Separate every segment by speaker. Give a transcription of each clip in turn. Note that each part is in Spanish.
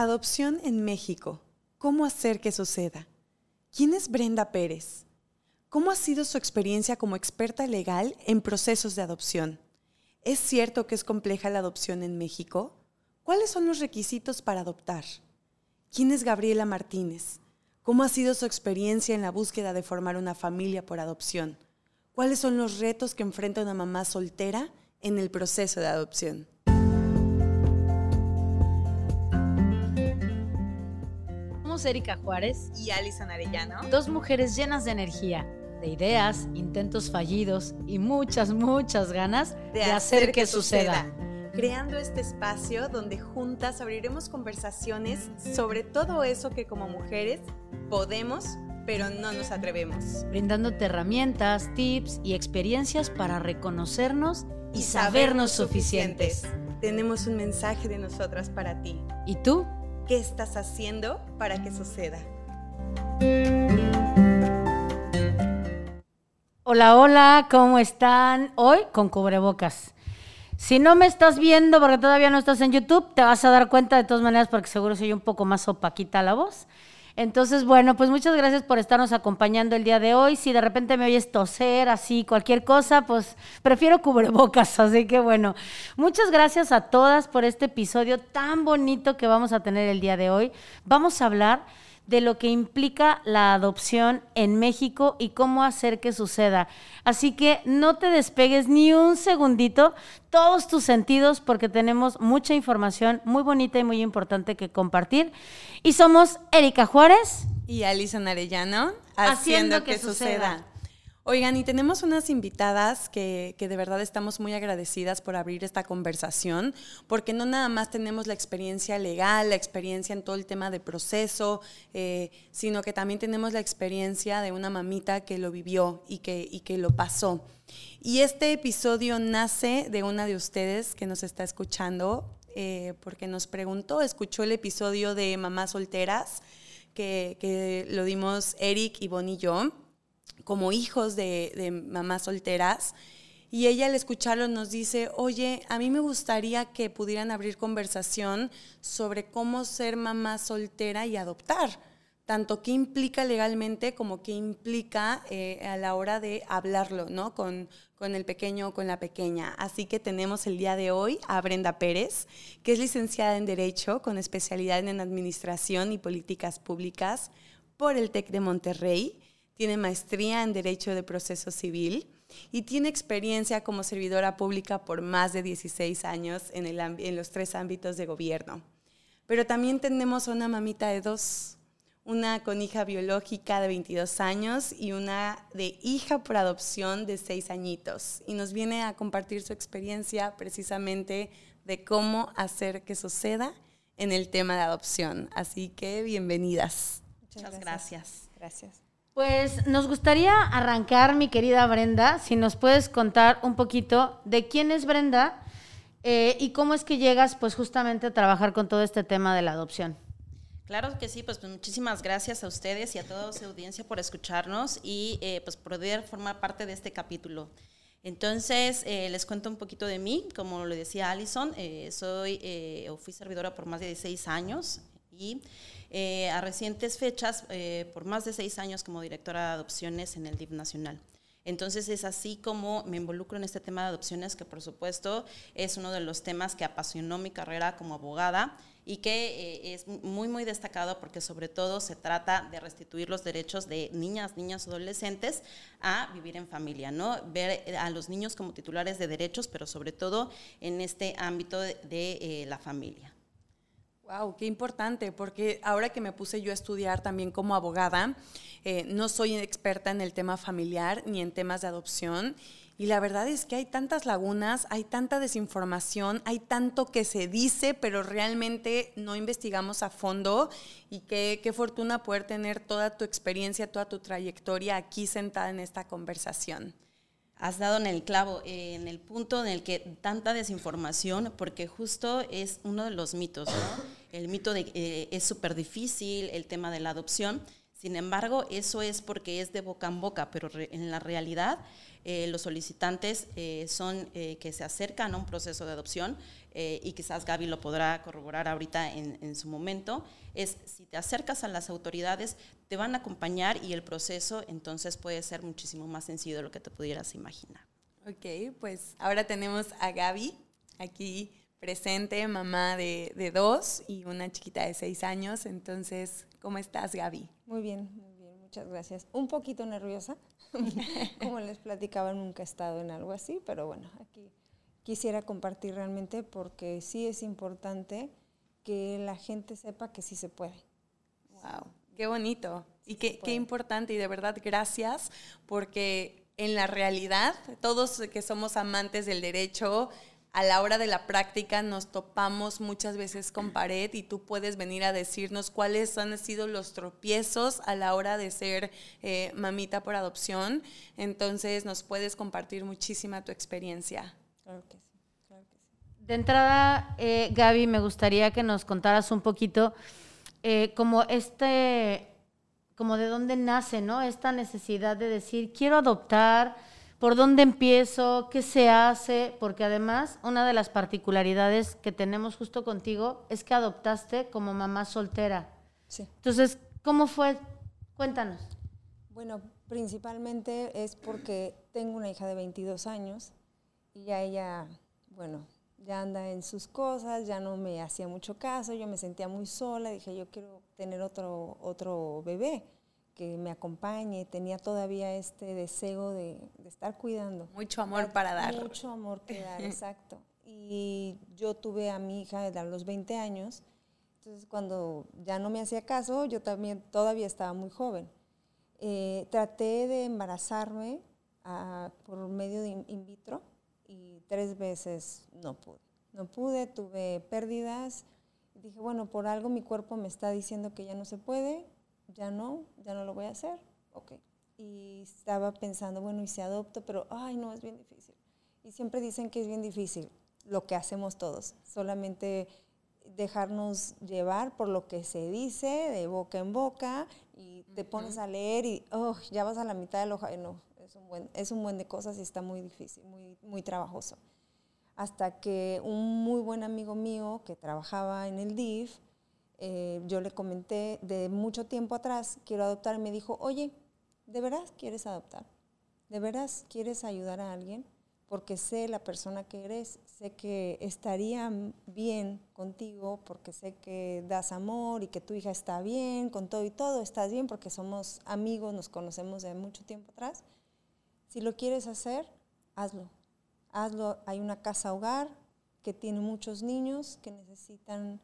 Speaker 1: Adopción en México. ¿Cómo hacer que suceda? ¿Quién es Brenda Pérez? ¿Cómo ha sido su experiencia como experta legal en procesos de adopción? ¿Es cierto que es compleja la adopción en México? ¿Cuáles son los requisitos para adoptar? ¿Quién es Gabriela Martínez? ¿Cómo ha sido su experiencia en la búsqueda de formar una familia por adopción? ¿Cuáles son los retos que enfrenta una mamá soltera en el proceso de adopción?
Speaker 2: Somos Erika Juárez
Speaker 1: y Alison Arellano,
Speaker 2: dos mujeres llenas de energía, de ideas, intentos fallidos y muchas, muchas ganas de, hacer, que, suceda.
Speaker 1: Creando este espacio donde juntas abriremos conversaciones sobre todo eso que como mujeres podemos pero no nos atrevemos.
Speaker 2: Brindándote herramientas, tips y experiencias para reconocernos y, sabernos suficientes.
Speaker 1: Tenemos un mensaje de nosotras para ti.
Speaker 2: ¿Y tú?
Speaker 1: ¿Qué estás haciendo para que suceda?
Speaker 2: Hola, hola, ¿cómo están? Hoy con cubrebocas. Si no me estás viendo porque todavía no estás en YouTube, te vas a dar cuenta de todas maneras porque seguro soy un poco más opaquita la voz. Entonces, bueno, pues muchas gracias por estarnos acompañando el día de hoy. Si de repente me oyes toser, así, cualquier cosa, pues prefiero cubrebocas. Así que bueno, muchas gracias a todas por este episodio tan bonito que vamos a tener el día de hoy. Vamos a hablar de lo que implica la adopción en México y cómo hacer que suceda. Así que no te despegues ni un segundito, todos tus sentidos, porque tenemos mucha información muy bonita y muy importante que compartir. Y somos Erika Juárez
Speaker 1: y Alison Arellano, haciendo, que, suceda. Oigan, y tenemos unas invitadas que, de verdad estamos muy agradecidas por abrir esta conversación, porque no nada más tenemos la experiencia legal, la experiencia en todo el tema de proceso, eh, sino que también tenemos la experiencia de una mamita que lo vivió y que, y que lo pasó. Y este episodio nace de una de ustedes que nos está escuchando, eh, porque nos preguntó, escuchó el episodio de Mamás Solteras, que, que lo dimos Eric, y Bonnie y yo como hijos de, mamás solteras. Y ella al escucharlo nos dice, oye, a mí me gustaría que pudieran abrir conversación sobre cómo ser mamá soltera y adoptar, tanto qué implica legalmente como qué implica eh, a la hora de hablarlo, ¿no? Con, con el pequeño o con la pequeña. Así que tenemos el día de hoy a Brenda Pérez, que es licenciada en Derecho con especialidad en Administración y Políticas Públicas por el TEC de Monterrey tiene maestría en Derecho de Proceso Civil y tiene experiencia como servidora pública por más de 16 años en, el, en los tres ámbitos de gobierno. Pero también tenemos una mamita de dos, una con hija biológica de 22 años y una de hija por adopción de 6 añitos. Y nos viene a compartir su experiencia precisamente de cómo hacer que suceda en el tema de adopción. Así que bienvenidas.
Speaker 3: Muchas gracias. Gracias.
Speaker 2: Pues nos gustaría arrancar, mi querida Brenda, si nos puedes contar un poquito de quién es Brenda eh, y cómo es que llegas pues justamente a trabajar con todo este tema de la adopción.
Speaker 3: Claro que sí, pues, muchísimas gracias a ustedes y a toda su audiencia por escucharnos y eh, pues poder formar parte de este capítulo. Entonces, eh, les cuento un poquito de mí. Como lo decía Alison, soy o fui servidora por más de 16 años y eh, a recientes fechas eh, por más de seis años como directora de adopciones en el DIF Nacional. Entonces es así como me involucro en este tema de adopciones, que por supuesto es uno de los temas que apasionó mi carrera como abogada y que eh, es muy, muy destacado porque sobre todo se trata de restituir los derechos de niñas, niñas, adolescentes a vivir en familia, ¿no? Ver a los niños como titulares de derechos, pero sobre todo en este ámbito de la familia.
Speaker 1: Wow, qué importante, porque ahora que me puse yo a estudiar también como abogada, eh, no soy experta en el tema familiar ni en temas de adopción. Y la verdad es que hay tantas lagunas, hay tanta desinformación, hay tanto que se dice, pero realmente no investigamos a fondo. Y qué, qué fortuna poder tener toda tu experiencia, toda tu trayectoria aquí sentada en esta conversación
Speaker 3: has dado en el clavo, en el punto en el que tanta desinformación, porque justo es uno de los mitos, ¿no? El mito de que eh, es súper difícil, el tema de la adopción. Sin embargo, eso es porque es de boca en boca, pero en la realidad eh, los solicitantes eh, son que se acercan a un proceso de adopción y quizás Gaby lo podrá corroborar ahorita en, su momento, es si te acercas a las autoridades, te van a acompañar y el proceso entonces puede ser muchísimo más sencillo de lo que te pudieras imaginar.
Speaker 1: Ok, pues ahora tenemos a Gaby aquí presente, mamá de, de dos y una chiquita de seis años. Entonces, ¿cómo estás, Gaby?
Speaker 4: Muy bien, muy bien, muchas gracias. Un poquito nerviosa, como les platicaba, nunca he estado en algo así, pero bueno, aquí quisiera compartir realmente porque sí es importante que la gente sepa que sí se puede.
Speaker 1: Wow, qué bonito. y qué, qué importante y de verdad gracias porque en la realidad, todos que somos amantes del derecho, a la hora de la práctica nos topamos muchas veces con pared y tú puedes venir a decirnos cuáles han sido los tropiezos a la hora de ser eh, mamita por adopción. Entonces nos puedes compartir muchísima tu experiencia.
Speaker 4: Claro que sí, claro que sí.
Speaker 2: De entrada, eh, Gaby, me gustaría que nos contaras un poquito eh, como este, como de dónde nace, ¿no? Esta necesidad de decir, quiero adoptar por dónde empiezo, qué se hace, porque además una de las particularidades que tenemos justo contigo es que adoptaste como mamá soltera.
Speaker 4: Sí.
Speaker 2: Entonces, ¿cómo fue? Cuéntanos.
Speaker 4: Bueno, principalmente es porque tengo una hija de 22 años y ya ella, bueno, ya anda en sus cosas, ya no me hacía mucho caso, yo me sentía muy sola, dije, yo quiero tener otro, otro bebé que me acompañe, tenía todavía este deseo de, estar cuidando.
Speaker 1: Mucho amor para dar.
Speaker 4: Mucho amor que dar, exacto. Y yo tuve a mi hija a los 20 años, entonces cuando ya no me hacía caso, yo también todavía estaba muy joven. Eh, traté de embarazarme ah, por medio de in vitro y tres veces no pude. No pude, tuve pérdidas. Dije, bueno, por algo mi cuerpo me está diciendo que ya no se puede, ya no, ya no lo voy a hacer, ok. Y estaba pensando, bueno, y si adopto, pero, ay, no, es bien difícil. Y siempre dicen que es bien difícil lo que hacemos todos, solamente dejarnos llevar por lo que se dice de boca en boca y te pones a leer y oh, ya vas a la mitad del hoja. No, es un, buen, es un buen de cosas y está muy difícil, muy, muy trabajoso. Hasta que un muy buen amigo mío que trabajaba en el DIF eh, yo le comenté de mucho tiempo atrás, quiero adoptar, y me dijo, oye, ¿de veras quieres adoptar? ¿De veras quieres ayudar a alguien? Porque sé la persona que eres, sé que estaría bien contigo, porque sé que das amor y que tu hija está bien, con todo y todo, estás bien porque somos amigos, nos conocemos de mucho tiempo atrás. Si lo quieres hacer, hazlo. Hazlo. Hay una casa hogar que tiene muchos niños que necesitan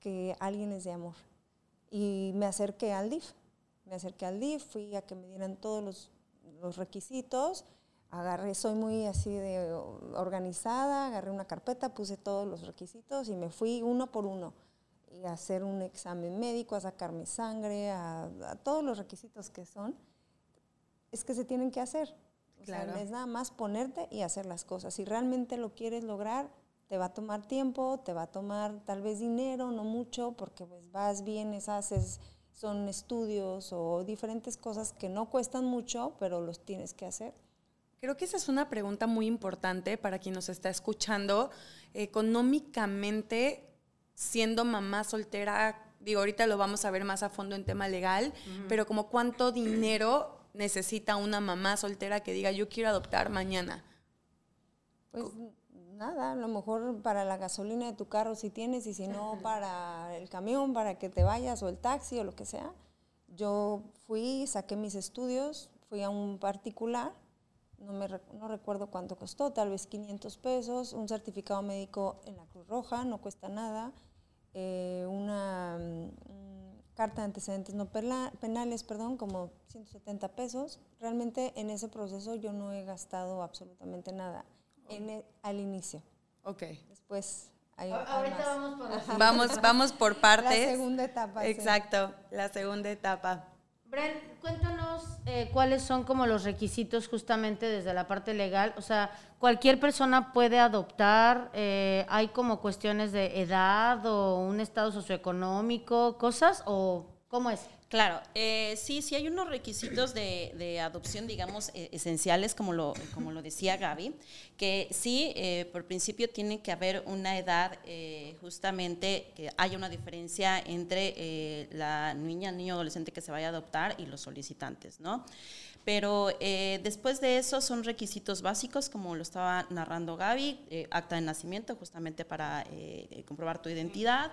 Speaker 4: que alguien es de amor. Y me acerqué al DIF, me acerqué al DIF, fui a que me dieran todos los, los requisitos, agarré, soy muy así de organizada, agarré una carpeta, puse todos los requisitos y me fui uno por uno y a hacer un examen médico, a sacarme sangre, a, todos los requisitos que son, es que se tienen que hacer. claro. es nada más ponerte y hacer las cosas. Si realmente lo quieres lograr, te va a tomar tiempo, te va a tomar tal vez dinero, no mucho, porque pues vas, vienes, haces, son estudios o diferentes cosas que no cuestan mucho, pero los tienes que hacer.
Speaker 1: Creo que esa es una pregunta muy importante para quien nos está escuchando. Económicamente, siendo mamá soltera, digo, ahorita lo vamos a ver más a fondo en tema legal, pero como cuánto dinero necesita una mamá soltera que diga yo quiero adoptar mañana.
Speaker 4: Pues nada, a lo mejor para la gasolina de tu carro si tienes y si no para el camión, para que te vayas o el taxi o lo que sea. Yo fui, saqué mis estudios, fui a un particular, no, me, no recuerdo cuánto costó, tal vez 500 pesos, un certificado médico en la Cruz Roja, no cuesta nada, eh, una mm, carta de antecedentes no penales, perdón, como 170 pesos. Realmente en ese proceso yo no he gastado absolutamente nada en al inicio.
Speaker 1: Ok.
Speaker 4: Después
Speaker 2: hay, Ahorita vamos por
Speaker 1: vamos, vamos por partes.
Speaker 4: La segunda etapa.
Speaker 1: Exacto, la segunda etapa.
Speaker 2: Bren, cuéntanos eh, cuáles son como los requisitos justamente desde la parte legal. O sea, cualquier persona puede adoptar, eh, hay como cuestiones de edad o un estado socioeconómico, cosas, o ¿Cómo es?
Speaker 3: Claro, eh, sí, sí hay unos requisitos de, adopción, digamos, e, esenciales, como lo, como lo decía Gaby, que sí, eh, por principio tiene que haber una edad, eh, justamente, que haya una diferencia entre la niña, niño, adolescente que se vaya a adoptar y los solicitantes, ¿no? Pero después de eso son requisitos básicos, como lo estaba narrando Gaby, acta de nacimiento, justamente para comprobar tu identidad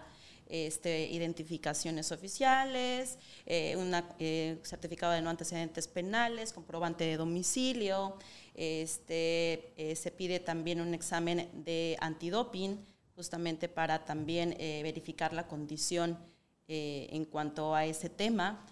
Speaker 3: este, identificaciones oficiales, eh, un eh, certificado de no antecedentes penales, comprobante de domicilio, este, eh, se pide también un examen de antidoping, justamente para también verificar la condición en cuanto a ese tema,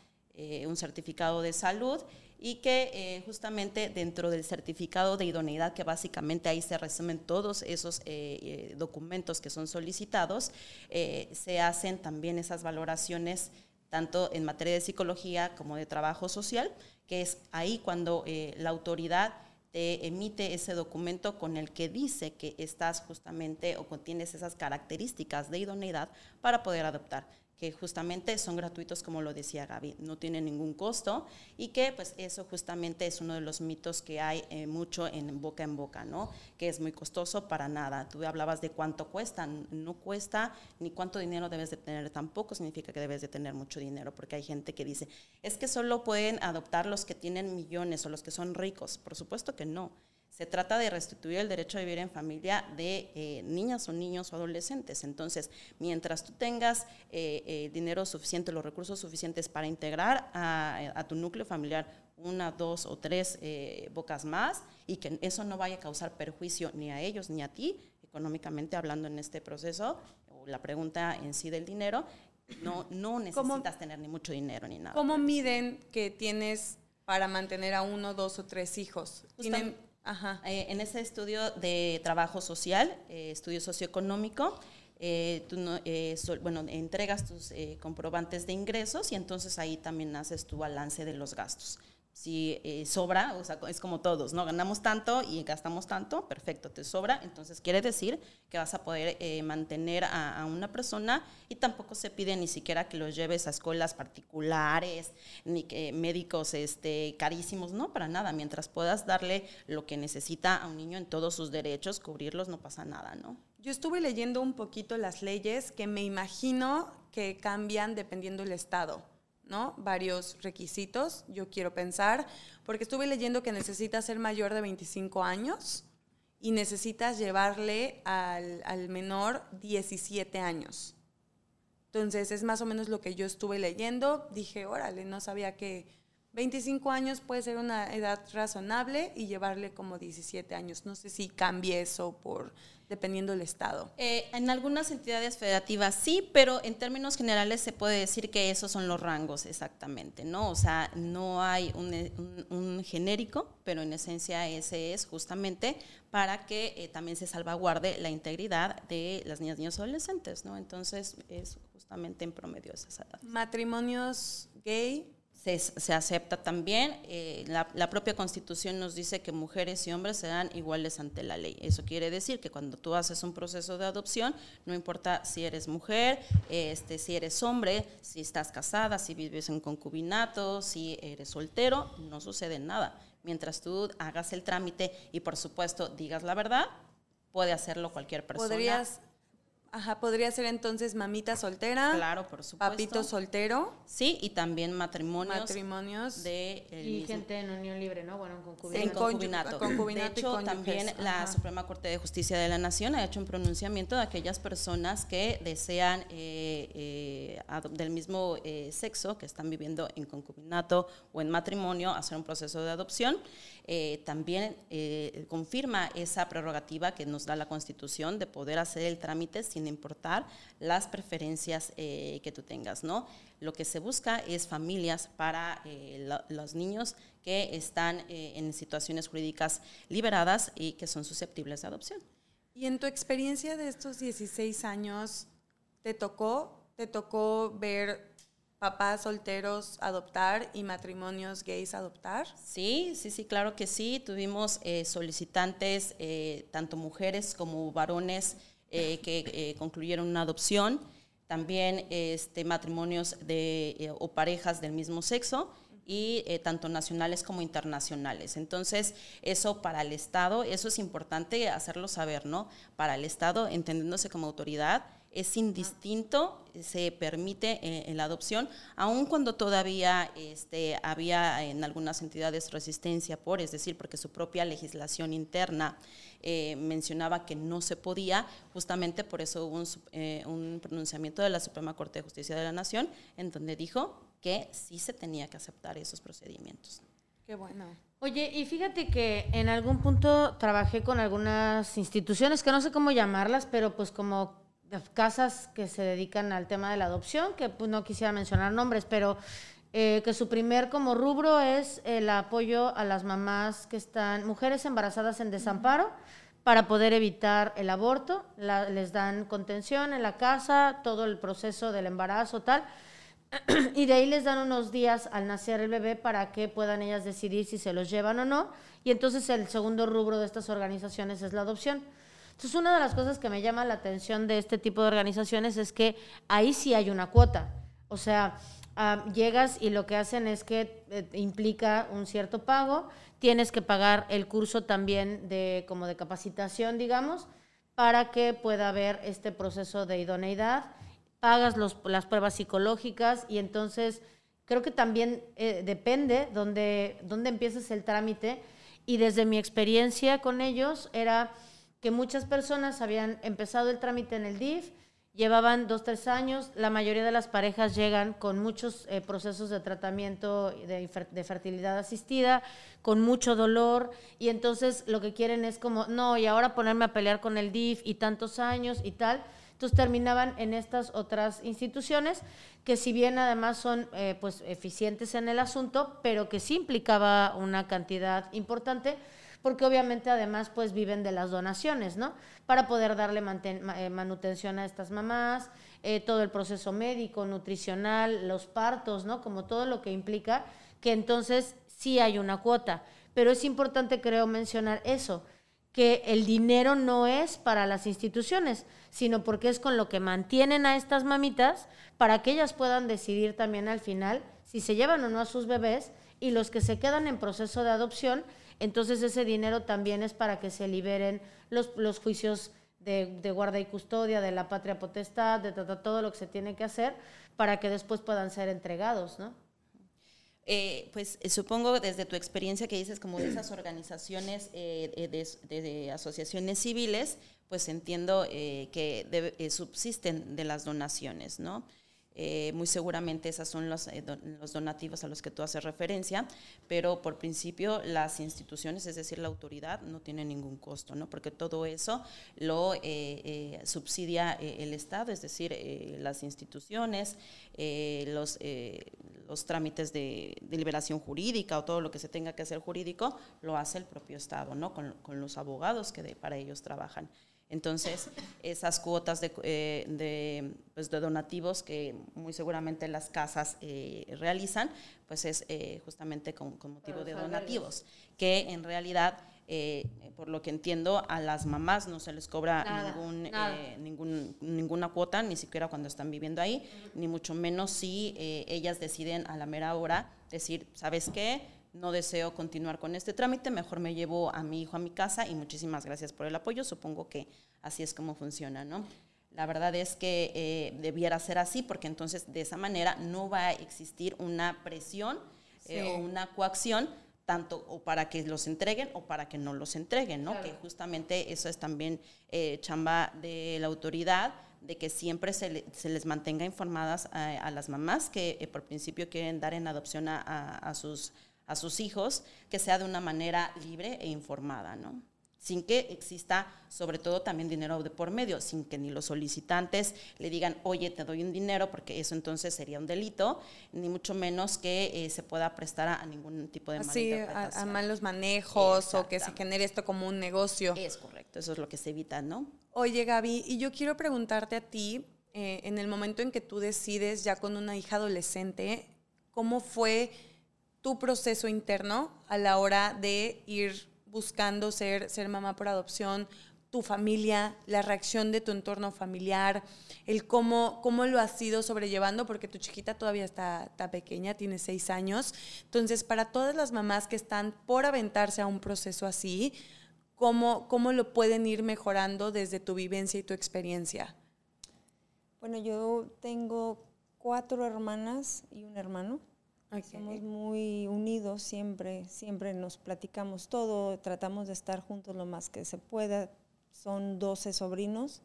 Speaker 3: un certificado de salud y que eh, justamente dentro del certificado de idoneidad, que básicamente ahí se resumen todos esos eh, eh, documentos que son solicitados, se hacen también esas valoraciones tanto en materia de psicología como de trabajo social, que es ahí cuando la autoridad te emite ese documento con el que dice que estás justamente o contienes esas características de idoneidad para poder adoptar que justamente son gratuitos, como lo decía Gaby, no tienen ningún costo y que pues eso justamente es uno de los mitos que hay eh, mucho en boca en boca, ¿no? Que es muy costoso para nada. Tú hablabas de cuánto cuesta, no cuesta ni cuánto dinero debes de tener, tampoco significa que debes de tener mucho dinero, porque hay gente que dice, es que solo pueden adoptar los que tienen millones o los que son ricos. Por supuesto que no se trata de restituir el derecho a vivir en familia de eh, niñas o niños o adolescentes. Entonces, mientras tú tengas eh, eh, dinero suficiente, los recursos suficientes para integrar a, tu núcleo familiar una, dos o tres bocas más y que eso no vaya a causar perjuicio ni a ellos ni a ti, económicamente hablando en este proceso, o la pregunta en sí del dinero, no, no necesitas tener ni mucho dinero ni nada.
Speaker 1: ¿Cómo miden que tienes para mantener a uno, dos o tres hijos? ¿Tienen
Speaker 3: Ajá. Eh, en ese estudio de trabajo social, eh, estudio socioeconómico, eh, tú bueno, entregas tus comprobantes de ingresos y entonces ahí también haces tu balance de los gastos si eh, sobra, o sea, es como todos, ¿no? Ganamos tanto y gastamos tanto, perfecto, te sobra, entonces quiere decir que vas a poder eh, mantener a, una persona y tampoco se pide ni siquiera que los lleves a escuelas particulares, ni que médicos este, carísimos, no, para nada, mientras puedas darle lo que necesita a un niño en todos sus derechos, cubrirlos, no pasa nada, ¿no?
Speaker 1: Yo estuve leyendo un poquito las leyes que me imagino que cambian dependiendo del estado. ¿No? Varios requisitos, yo quiero pensar, porque estuve leyendo que necesitas ser mayor de 25 años y necesitas llevarle al, al menor 17 años. Entonces es más o menos lo que yo estuve leyendo. Dije, órale, no sabía que 25 años puede ser una edad razonable y llevarle como 17 años. No sé si cambie eso por dependiendo del estado.
Speaker 3: Eh, en algunas entidades federativas sí, pero en términos generales se puede decir que esos son los rangos exactamente, ¿no? O sea, no hay un, genérico, pero en esencia ese es justamente para que eh, también se salvaguarde la integridad de las niñas, niños y adolescentes, ¿no? Entonces es justamente en promedio esa edad.
Speaker 1: Matrimonios gay,
Speaker 3: se, acepta también. Eh, la, propia constitución nos dice que mujeres y hombres serán iguales ante la ley. Eso quiere decir que cuando tú haces un proceso de adopción, no importa si eres mujer, este, si eres hombre, si estás casada, si vives en concubinato, si eres soltero, no sucede nada. Mientras tú hagas el trámite y por supuesto digas la verdad, puede hacerlo cualquier persona.
Speaker 1: ¿Podrías Ajá, podría ser entonces mamita soltera.
Speaker 3: Claro, por supuesto.
Speaker 1: Papito soltero.
Speaker 3: Sí, y también matrimonios.
Speaker 1: Matrimonios.
Speaker 3: De
Speaker 2: y gente en unión libre, ¿no? Bueno, en concubinato.
Speaker 3: En concubinato. concubinato de hecho, también la Suprema Corte de Justicia de la Nación ha hecho un pronunciamiento de aquellas personas que desean eh, eh, del mismo eh, sexo, que están viviendo en concubinato o en matrimonio, hacer un proceso de adopción. también confirma esa prerrogativa que nos da la Constitución de poder hacer el trámite sin importar las preferencias eh, que tú tengas, ¿no? Lo que se busca es familias para eh, los niños que están eh, en situaciones jurídicas liberadas y que son susceptibles de adopción.
Speaker 1: Y en tu experiencia de estos 16 años, ¿te tocó, te tocó ver papás solteros adoptar y matrimonios gays adoptar?
Speaker 3: Sí, sí, sí, claro que sí. Tuvimos solicitantes, tanto mujeres como varones, eh, que eh, concluyeron una adopción. también este, matrimonios de, eh, o parejas del mismo sexo y eh, tanto nacionales como internacionales. Entonces, eso para el Estado, eso es importante hacerlo saber, ¿no? Para el Estado, entendiéndose como autoridad, es indistinto, se permite eh, en la adopción, aun cuando todavía este, había en algunas entidades resistencia por, es decir, porque su propia legislación interna eh, mencionaba que no se podía, justamente por eso hubo un, un pronunciamiento de la Suprema Corte de Justicia de la Nación en donde dijo que sí se tenía que aceptar esos procedimientos.
Speaker 1: Qué bueno.
Speaker 2: Oye, y fíjate que en algún punto trabajé con algunas instituciones, que no sé cómo llamarlas, pero pues como casas que se dedican al tema de la adopción, que pues no quisiera mencionar nombres, pero eh, que su primer como rubro es el apoyo a las mamás que están, mujeres embarazadas en desamparo, para poder evitar el aborto, les dan contención en la casa, todo el proceso del embarazo, tal y de ahí les dan unos días al nacer el bebé para que puedan ellas decidir si se los llevan o no. Y entonces el segundo rubro de estas organizaciones es la adopción. Entonces una de las cosas que me llama la atención de este tipo de organizaciones es que ahí sí hay una cuota. O sea, ah, llegas y lo que hacen es que eh, implica un cierto pago, tienes que pagar el curso también de como de capacitación, digamos, para que pueda haber este proceso de idoneidad hagas las pruebas psicológicas y entonces creo que también eh, depende dónde, dónde empieces el trámite y desde mi experiencia con ellos era que muchas personas habían empezado el trámite en el DIF, llevaban dos, tres años, la mayoría de las parejas llegan con muchos eh, procesos de tratamiento de, fertilidad asistida, con mucho dolor, y entonces lo que quieren es como, no, y ahora ponerme a pelear con el DIF y tantos años y tal. Entonces terminaban en estas otras instituciones que si bien además son eh, pues eficientes en el asunto, pero que sí implicaba una cantidad importante, porque obviamente además pues viven de las donaciones, ¿no? Para poder darle eh, manutención a estas mamás, eh, todo el proceso médico, nutricional, los partos, ¿no? Como todo lo que implica, que entonces sí hay una cuota. Pero es importante, creo, mencionar eso, que el dinero no es para las instituciones, sino porque es con lo que mantienen a estas mamitas para que ellas puedan decidir también al final si se llevan o no a sus bebés y los que se quedan en proceso de adopción, entonces ese dinero también es para que se liberen los, los juicios de, de, guarda y custodia, de la patria potestad, de todo lo que se tiene que hacer para que después puedan ser entregados, ¿no?
Speaker 3: Eh, pues eh, supongo desde tu experiencia que dices como de esas organizaciones eh, de, asociaciones civiles, pues entiendo que subsisten de las donaciones, ¿no? Eh, muy seguramente esos son los, eh, los, donativos a los que tú haces referencia, pero por principio las instituciones, es decir, la autoridad, no tiene ningún costo, ¿no? porque todo eso lo eh, subsidia el Estado, es decir, las instituciones, los, los trámites de, liberación jurídica o todo lo que se tenga que hacer jurídico, lo hace el propio Estado, ¿no? con, con los abogados que para ellos trabajan. Entonces, esas cuotas eh, pues, de, donativos que muy seguramente las casas eh, realizan, pues es eh, justamente con, motivo de donativos, que en realidad, por lo que entiendo, a las mamás no se les cobra ningún, ninguna cuota, ni siquiera cuando están viviendo ahí, ni mucho menos si ellas deciden a la mera hora decir, ¿sabes qué? No deseo continuar con este trámite, mejor me llevo a mi hijo a mi casa y muchísimas gracias por el apoyo. Supongo que así es como funciona, ¿no? La verdad es que eh, debiera ser así porque entonces de esa manera no va a existir una presión eh, o una coacción tanto o para que los entreguen o para que no los entreguen, ¿no? Que justamente eso es también eh, chamba de la autoridad, de que siempre se, se les mantenga informadas a, las mamás que por principio quieren dar en adopción a, a sus a sus hijos, que sea de una manera libre e informada, ¿no? sin que exista sobre todo también dinero de por medio, sin que ni los solicitantes le digan, oye, te doy un dinero, porque eso entonces sería un delito, ni mucho menos que eh, se pueda prestar a, ningún tipo de
Speaker 1: Así, a, a, malos manejos o que se genere esto como un negocio.
Speaker 3: Es correcto, eso es lo que se evita, ¿no?
Speaker 1: Oye, Gaby, y yo quiero preguntarte a ti, eh, en el momento en que tú decides ya con una hija adolescente, ¿cómo fue tu proceso interno a la hora de ir buscando ser, ser mamá por adopción, tu familia, la reacción de tu entorno familiar, el cómo, cómo lo has ido sobrellevando, porque tu chiquita todavía está, está, pequeña, tiene seis años. Entonces, para todas las mamás que están por aventarse a un proceso así, ¿cómo, cómo lo pueden ir mejorando desde tu vivencia y tu experiencia?
Speaker 4: Bueno, yo tengo cuatro hermanas y un hermano. Somos muy unidos siempre, siempre nos platicamos todo, tratamos de estar juntos lo más que se pueda. Son 12 sobrinos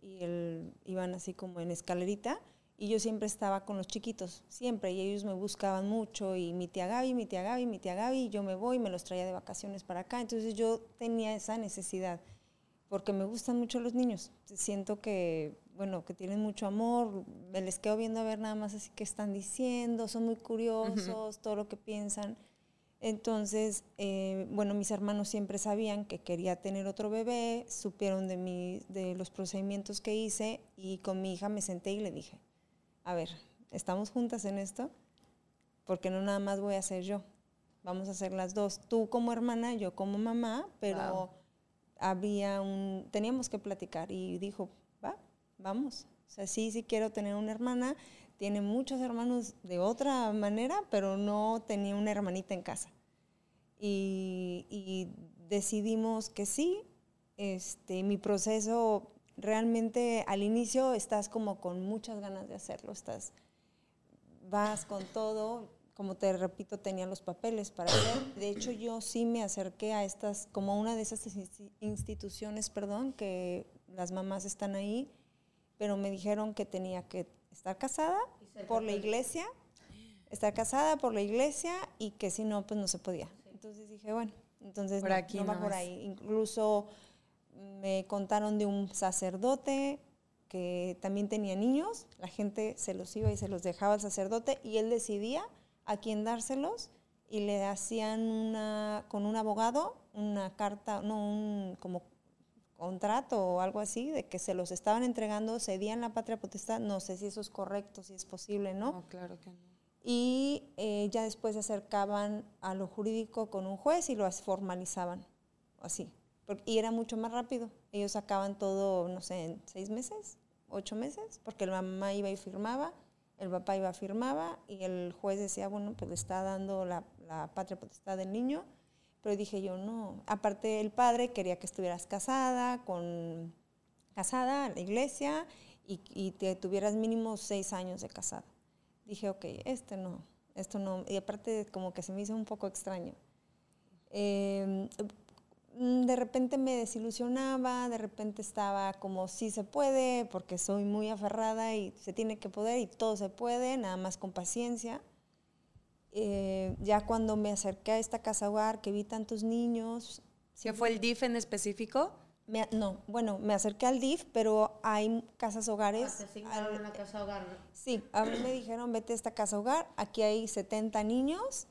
Speaker 4: y él, iban así como en escalerita y yo siempre estaba con los chiquitos, siempre, y ellos me buscaban mucho y mi tía Gaby, mi tía Gaby, mi tía Gaby, y yo me voy, me los traía de vacaciones para acá, entonces yo tenía esa necesidad, porque me gustan mucho los niños, siento que, bueno, que tienen mucho amor, me les quedo viendo a ver nada más así que están diciendo, son muy curiosos, todo lo que piensan, entonces, eh, bueno, mis hermanos siempre sabían que quería tener otro bebé, supieron de, mi, de los procedimientos que hice y con mi hija me senté y le dije, a ver, ¿estamos juntas en esto? Porque no nada más voy a ser yo, vamos a ser las dos, tú como hermana, yo como mamá, pero había un, teníamos que platicar y dijo, vamos. O sea, sí, sí quiero tener una hermana, tiene muchos hermanos de otra manera, pero no tenía una hermanita en casa. Y, decidimos que sí. Este, mi proceso realmente al inicio estás como con muchas ganas de hacerlo, estás, vas con todo, como te repito, tenía los papeles para hacer. De hecho, yo sí me acerqué a estas, como una de esas instituciones, perdón, que las mamás están ahí, pero me dijeron que tenía que estar casada por la iglesia, estar casada por la iglesia y que si no, pues no se podía. Entonces dije, bueno, entonces
Speaker 1: por aquí
Speaker 4: no, va por ahí. Incluso me contaron de un sacerdote que también tenía niños, la gente se los iba y se los dejaba al sacerdote y él decidía a quién dárselos y le hacían una, con un abogado una carta, no, un como contrato o algo así, de que se los estaban entregando, cedían la patria potestad, no sé si eso es correcto, si es posible, ¿no?
Speaker 1: No, claro que no.
Speaker 4: Y eh, ya después se acercaban a lo jurídico con un juez y lo formalizaban, así. y era mucho más rápido. Ellos sacaban todo, no sé, en seis meses, ocho meses, porque la mamá iba y firmaba, el papá iba y firmaba, y el juez decía, bueno, pues le está dando la, la patria potestad del niño, pero dije yo, no. Aparte, el padre quería que estuvieras casada, con casada en la iglesia y, y te tuvieras mínimo seis años de casada. Dije, ok, este no, esto no. Y aparte, como que se me hizo un poco extraño. Em, de repente me desilusionaba, de repente estaba como sí se puede, porque soy muy aferrada y se tiene que poder y todo se puede, nada más con paciencia. Eh, ya cuando me acerqué a esta casa hogar, que vi tantos niños.
Speaker 1: ¿Qué fue el DIF en específico?
Speaker 4: no, bueno, me acerqué al DIF, pero hay casas hogares.
Speaker 2: Ah, te una casa hogar.
Speaker 4: Sí, a mí me dijeron, vete a esta casa hogar, aquí hay 70 niños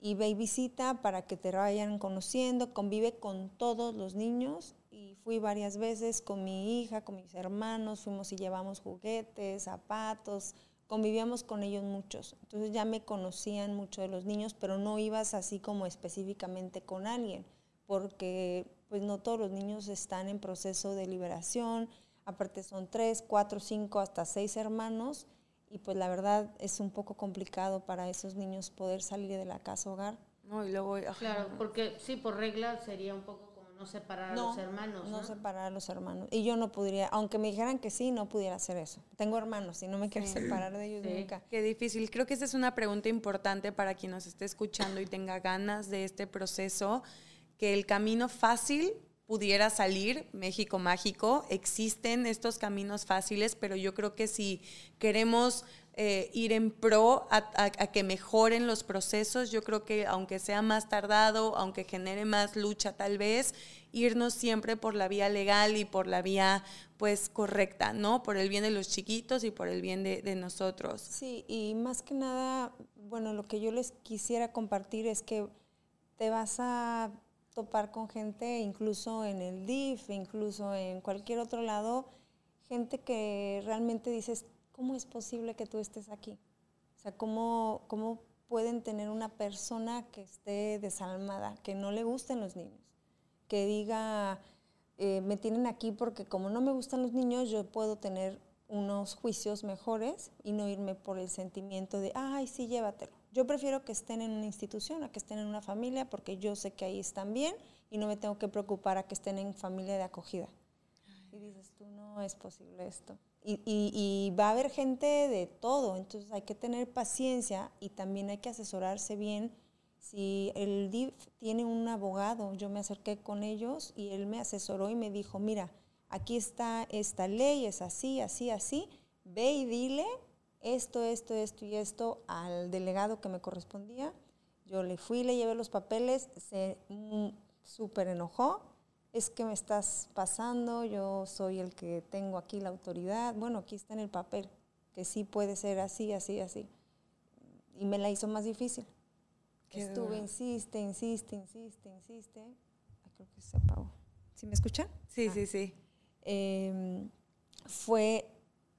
Speaker 4: y ve y visita para que te vayan conociendo, convive con todos los niños y fui varias veces con mi hija, con mis hermanos, fuimos y llevamos juguetes, zapatos, convivíamos con ellos muchos. Entonces ya me conocían mucho de los niños, pero no ibas así como específicamente con alguien, porque pues no todos los niños están en proceso de liberación, aparte son tres, cuatro, cinco, hasta seis hermanos, y pues la verdad es un poco complicado para esos niños poder salir de la casa hogar.
Speaker 1: No, y luego...
Speaker 2: Claro, porque sí, por regla sería un poco no separar a los hermanos.
Speaker 4: No, no separar a los hermanos. Y yo no podría, aunque me dijeran que sí, no pudiera hacer eso. Tengo hermanos y no me quiero separar de ellos nunca.
Speaker 1: Qué difícil. Creo que esa es una pregunta importante para quien nos esté escuchando y tenga ganas de este proceso, que el camino fácil pudiera salir, México mágico, existen estos caminos fáciles, pero yo creo que si queremos eh, ir en pro a, que mejoren los procesos. Yo creo que aunque sea más tardado, aunque genere más lucha tal vez, irnos siempre por la vía legal y por la vía pues correcta, ¿no? Por el bien de los chiquitos y por el bien de, de nosotros.
Speaker 4: Sí, y más que nada, bueno, lo que yo les quisiera compartir es que te vas a topar con gente, incluso en el DIF, incluso en cualquier otro lado, gente que realmente dices, ¿cómo es posible que tú estés aquí? O sea, ¿cómo, cómo pueden tener una persona que esté desalmada, que no le gusten los niños? Que diga, eh, me tienen aquí porque como no me gustan los niños, yo puedo tener unos juicios mejores y no irme por el sentimiento de, ay, sí, llévatelo. Yo prefiero que estén en una institución a que estén en una familia porque yo sé que ahí están bien y no me tengo que preocupar a que estén en familia de acogida. Y dices, tú no es posible esto. Y, y, va a haber gente de todo, entonces hay que tener paciencia y también hay que asesorarse bien. Si el DIF tiene un abogado, yo me acerqué con ellos y él me asesoró y me dijo, mira, aquí está esta ley, es así, así, así, ve y dile esto, esto, esto y esto al delegado que me correspondía. Yo le fui, le llevé los papeles, se mm, súper enojó, es que me estás pasando, yo soy el que tengo aquí la autoridad, bueno, aquí está en el papel, que sí puede ser así, así, así. Y me la hizo más difícil. Estuve, insiste, insiste, insiste, insiste. Ay, creo que se apagó. ¿Sí me escuchan?
Speaker 1: Sí, sí, sí.
Speaker 4: Eh, fue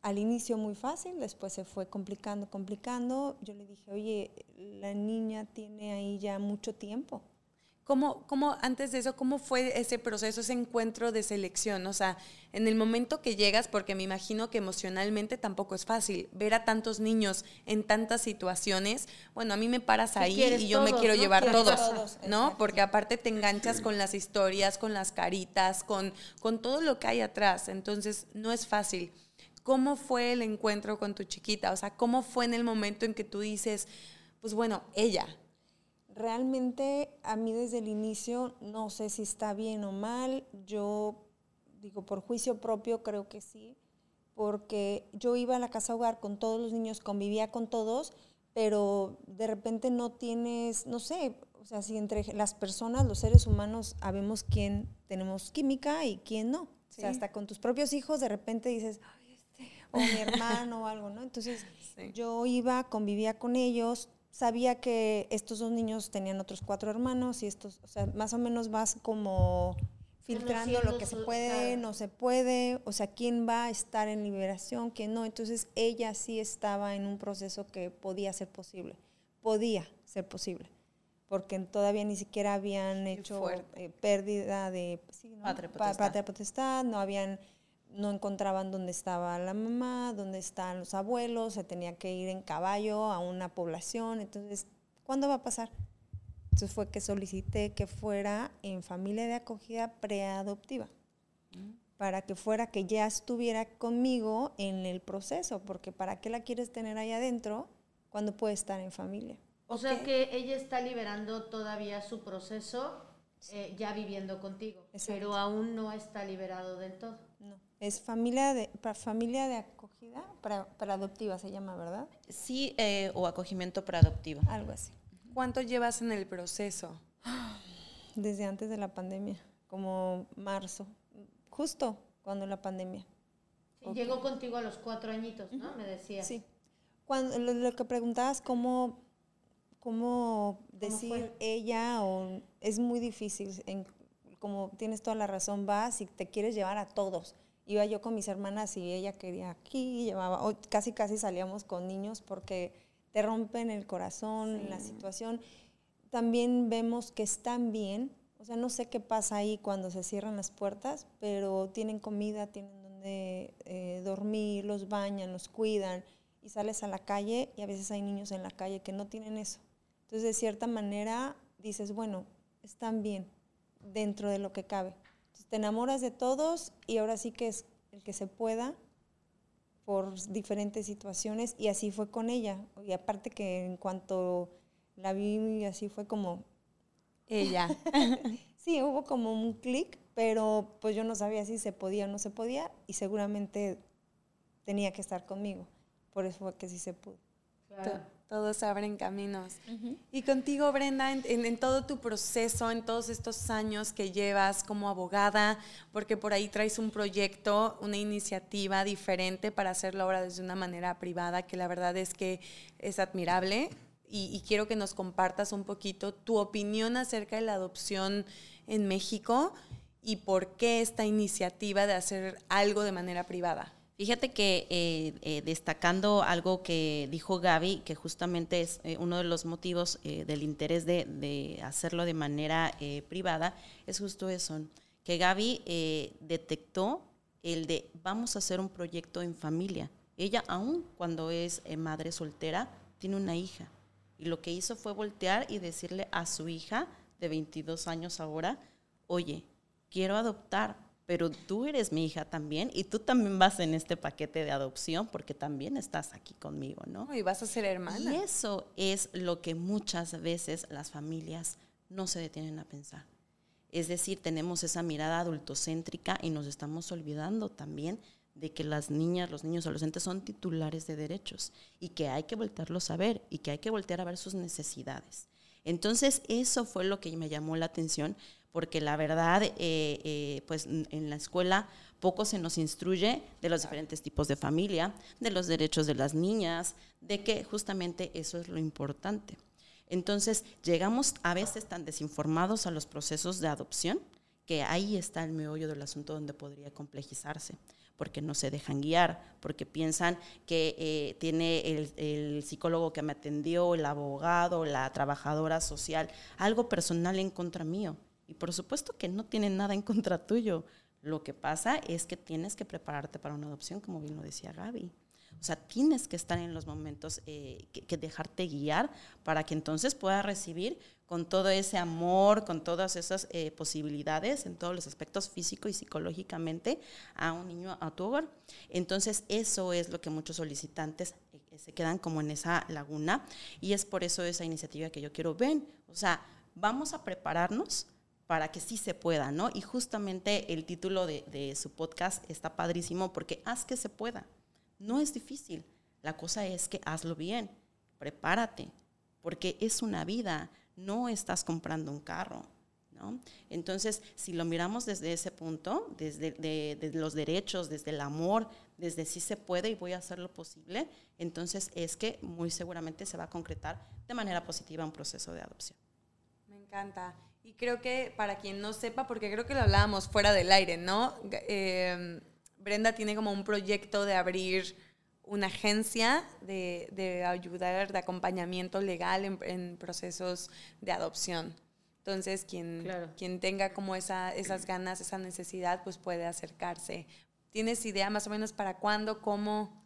Speaker 4: al inicio muy fácil, después se fue complicando, complicando. Yo le dije, oye, la niña tiene ahí ya mucho tiempo.
Speaker 1: ¿Cómo, ¿Cómo, antes de eso, cómo fue ese proceso, ese encuentro de selección? O sea, en el momento que llegas, porque me imagino que emocionalmente tampoco es fácil, ver a tantos niños en tantas situaciones, bueno, a mí me paras ahí y yo me quiero llevar todos, todos ¿no? Porque aparte te enganchas con las historias, con las caritas, con, con todo lo que hay atrás, entonces no es fácil. ¿Cómo fue el encuentro con tu chiquita? O sea, ¿cómo fue en el momento en que tú dices, pues bueno, ella,
Speaker 4: realmente a mí desde el inicio no sé si está bien o mal. Yo digo, por juicio propio creo que sí, porque yo iba a la casa hogar con todos los niños, convivía con todos, pero de repente no tienes, no sé, o sea, si entre las personas, los seres humanos, sabemos quién tenemos química y quién no. O sea, hasta con tus propios hijos de repente dices, este", o mi hermano o algo, ¿no? Entonces yo iba, convivía con ellos, sabía que estos dos niños tenían otros cuatro hermanos y estos, o sea, más o menos vas como filtrando lo que se puede, no se puede, o sea, quién va a estar en liberación, quién no. Entonces ella sí estaba en un proceso que podía ser posible, podía ser posible, porque todavía ni siquiera habían hecho eh, pérdida de sí, patria potestad, no habían no encontraban dónde estaba la mamá, dónde están los abuelos, se tenía que ir en caballo a una población. Entonces, ¿cuándo va a pasar? Entonces fue que solicité que fuera en familia de acogida preadoptiva, para que fuera que ya estuviera conmigo en el proceso, porque ¿para qué la quieres tener ahí adentro cuando puede estar en familia?
Speaker 2: O sea que ella está liberando todavía su proceso eh, ya viviendo contigo, pero aún no está liberado del todo.
Speaker 4: Es familia de, familia de acogida para, adoptiva, se llama, ¿verdad?
Speaker 3: Sí, eh, o acogimiento para adoptiva.
Speaker 4: Algo así.
Speaker 1: ¿Cuánto llevas en el proceso?
Speaker 4: Desde antes de la pandemia, como marzo, justo cuando la pandemia.
Speaker 2: Llegó contigo a los cuatro añitos, ¿no? Me decías.
Speaker 4: Sí. Cuando, lo, que preguntabas, ¿cómo, cómo decir ella o es muy difícil. En, como tienes toda la razón, vas y te quieres llevar a todos iba yo con mis hermanas y ella quería aquí, llevaba, casi casi salíamos con niños porque te rompen el corazón, la situación. También vemos que están bien, o sea, no sé qué pasa ahí cuando se cierran las puertas, pero tienen comida, tienen donde eh, dormir, los bañan, los cuidan, y sales a la calle y a veces hay niños en la calle que no tienen eso. Entonces, de cierta manera, dices, bueno, están bien dentro de lo que cabe te enamoras de todos y ahora sí que es el que se pueda por diferentes situaciones y así fue con ella. Y aparte que en cuanto la vi, así fue como ella. sí, hubo como un clic, pero pues yo no sabía si se podía o no se podía y seguramente tenía que estar conmigo. Por eso fue que sí se pudo.
Speaker 1: Claro todos abren caminos. Y contigo, Brenda, en, todo tu proceso, en todos estos años que llevas como abogada, porque por ahí traes un proyecto, una iniciativa diferente para hacerlo ahora desde una manera privada, que la verdad es que es admirable. Y, y quiero que nos compartas un poquito tu opinión acerca de la adopción en México y por qué esta iniciativa de hacer algo de manera privada.
Speaker 3: Fíjate que eh, eh, destacando algo que dijo Gaby, que justamente es eh, uno de los motivos del interés de, hacerlo de manera privada, es justo eso, que Gaby eh, detectó el de vamos a hacer un proyecto en familia. Ella, aún cuando es eh, madre soltera, tiene una hija. Y lo que hizo fue voltear y decirle a su hija de 22 años ahora, oye, quiero adoptar, pero tú eres mi hija también y tú también vas en este paquete de adopción porque también estás aquí conmigo, ¿no?
Speaker 1: Y vas a ser hermana.
Speaker 3: Y eso es lo que muchas veces las familias no se detienen a pensar. Es decir, tenemos esa mirada adultocéntrica y nos estamos olvidando también de que las niñas, los niños adolescentes son titulares de derechos y que hay que voltearlos a ver y que hay que voltear a ver sus necesidades. Entonces, eso fue lo que me llamó la atención, porque la verdad, eh, eh, pues en la escuela poco se nos instruye de los diferentes tipos de familia, de los derechos de las niñas, de que justamente eso es lo importante. Entonces, llegamos a veces tan desinformados a los procesos de adopción que ahí está el meollo del asunto donde podría complejizarse porque no se dejan guiar, porque piensan que eh, tiene el, psicólogo que me atendió, el abogado, la trabajadora social, algo personal en contra mío. Y por supuesto que no tiene nada en contra tuyo. Lo que pasa es que tienes que prepararte para una adopción, como bien lo decía Gaby. O sea, tienes que estar en los momentos eh, que, dejarte guiar para que entonces puedas recibir con todo ese amor, con todas esas eh, posibilidades en todos los aspectos físico y psicológicamente a un niño a tu hogar. Entonces, eso es lo que muchos solicitantes eh, se quedan como en esa laguna y es por eso esa iniciativa que yo quiero ver. O sea, vamos a prepararnos para que sí se pueda, ¿no? Y justamente el título de, su podcast está padrísimo porque haz que se pueda. No es difícil. La cosa es que hazlo bien, prepárate, porque es una vida, no estás comprando un carro. ¿no? Entonces, si lo miramos desde ese punto, desde los derechos, desde el amor, desde si se puede y voy a hacer lo posible, entonces es que muy seguramente se va a concretar de manera positiva un proceso de adopción.
Speaker 1: Me encanta. Y creo que para quien no sepa, porque creo que lo hablábamos fuera del aire, ¿no? Eh, Brenda tiene como un proyecto de abrir una agencia de, ayudar, de acompañamiento legal en, procesos de adopción. Entonces, quien, quien tenga como esa, esas ganas, esa necesidad, pues puede acercarse. ¿Tienes idea más o menos para cuándo, cómo?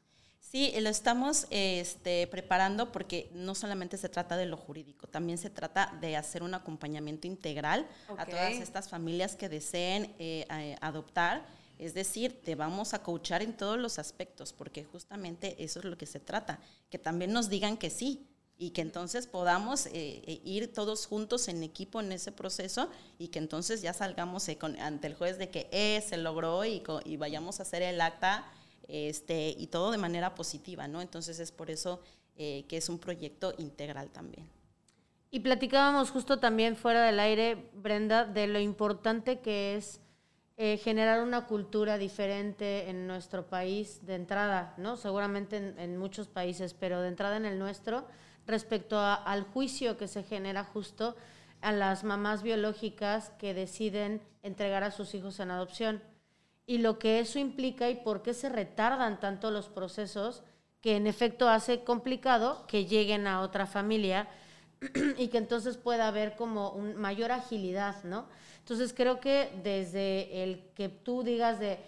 Speaker 3: Sí, lo estamos este, preparando porque no solamente se trata de lo jurídico, también se trata de hacer un acompañamiento integral a todas estas familias que deseen eh, eh, adoptar. Es decir, te vamos a coachar en todos los aspectos, porque justamente eso es lo que se trata, que también nos digan que sí y que entonces podamos eh, eh, ir todos juntos en equipo en ese proceso y que entonces ya salgamos eh, ante el juez de que se logró y, y, vayamos a hacer el acta este, y todo de manera positiva, ¿no? Entonces es por eso que es un proyecto integral también.
Speaker 2: Y platicábamos justo también fuera del aire, Brenda, de lo importante que es eh, generar una cultura diferente en nuestro país de entrada, ¿no? Seguramente en, muchos países, pero de entrada en el nuestro, respecto al juicio que se genera justo a las mamás biológicas que deciden entregar a sus hijos en adopción y lo que eso implica y por qué se retardan tanto los procesos que en efecto hace complicado que lleguen a otra familia y que entonces pueda haber como una mayor agilidad, ¿no? Entonces creo que desde el que tú digas de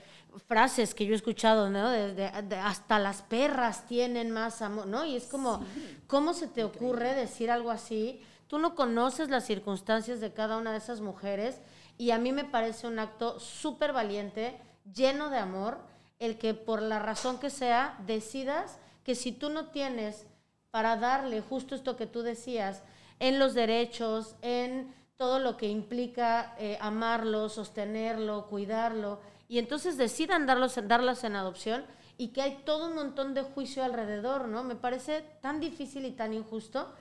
Speaker 2: frases que yo he escuchado, ¿no? Desde, hasta las perras tienen más amor, ¿no? Y es como, ¿cómo se te ocurre decir algo así? Tú no conoces las circunstancias de cada una de esas mujeres y a mí me parece un acto súper valiente, lleno de amor, el que por la razón que sea decidas que si tú no tienes para darle justo esto que tú decías, en los derechos, en todo lo que implica eh, amarlo, sostenerlo, cuidarlo, y entonces decidan darlos, darlas en adopción y que hay todo un montón de juicio alrededor, ¿no? Me parece tan difícil y tan injusto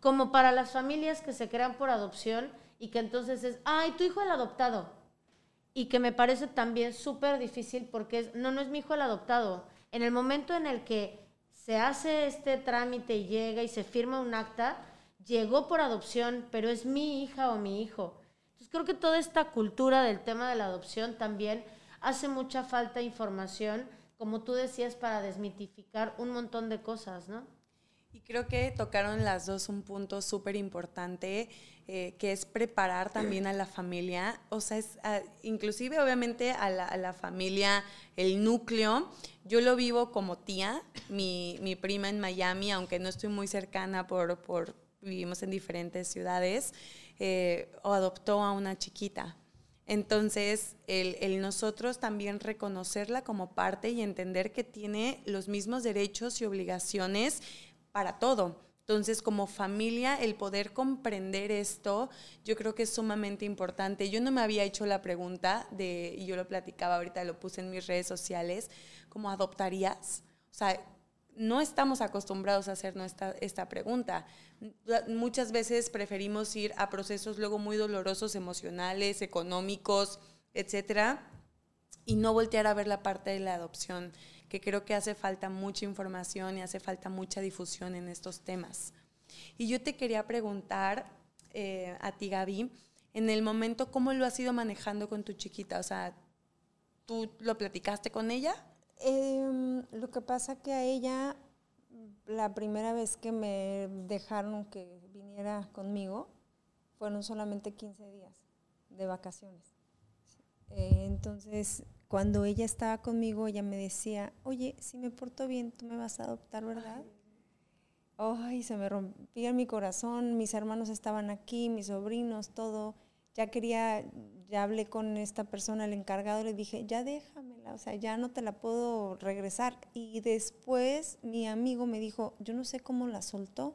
Speaker 2: como para las familias que se crean por adopción y que entonces es, ay, tu hijo el adoptado. Y que me parece también súper difícil porque es, no, no es mi hijo el adoptado. En el momento en el que se hace este trámite y llega y se firma un acta, llegó por adopción, pero es mi hija o mi hijo. Entonces creo que toda esta cultura del tema de la adopción también hace mucha falta información, como tú decías, para desmitificar un montón de cosas, ¿no?
Speaker 1: Y creo que tocaron las dos un punto súper importante, eh, que es preparar también a la familia, o sea, es, inclusive obviamente a la, familia, el núcleo. Yo lo vivo como tía, mi, mi prima en Miami, aunque no estoy muy cercana por, por vivimos en diferentes ciudades, eh, o adoptó a una chiquita. Entonces, el, el, nosotros también reconocerla como parte y entender que tiene los mismos derechos y obligaciones para todo. Entonces, como familia, el poder comprender esto, yo creo que es sumamente importante. Yo no me había hecho la pregunta de, y yo lo platicaba ahorita, lo puse en mis redes sociales, ¿cómo adoptarías? O sea, no estamos acostumbrados a hacernos esta, esta pregunta. Muchas veces preferimos ir a procesos luego muy dolorosos, emocionales, económicos, etcétera, y no voltear a ver la parte de la adopción, que creo que hace falta mucha información y hace falta mucha difusión en estos temas. Y yo te quería preguntar eh, a ti, Gaby, en el momento, ¿cómo lo has ido manejando con tu chiquita? O sea, ¿tú lo platicaste con ella?
Speaker 4: Em, lo que pasa que a ella, la primera vez que me dejaron que viniera conmigo, fueron solamente 15 días de vacaciones. Eh, entonces, cuando ella estaba conmigo, ella me decía, oye, si me porto bien, tú me vas a adoptar, ¿verdad? Ay, se me rompía mi corazón, mis hermanos estaban aquí, mis sobrinos, todo. Ya quería, ya hablé con esta persona, el encargado, le dije, ya déjamela, o sea, ya no te la puedo regresar. Y después mi amigo me dijo, yo no sé cómo la soltó,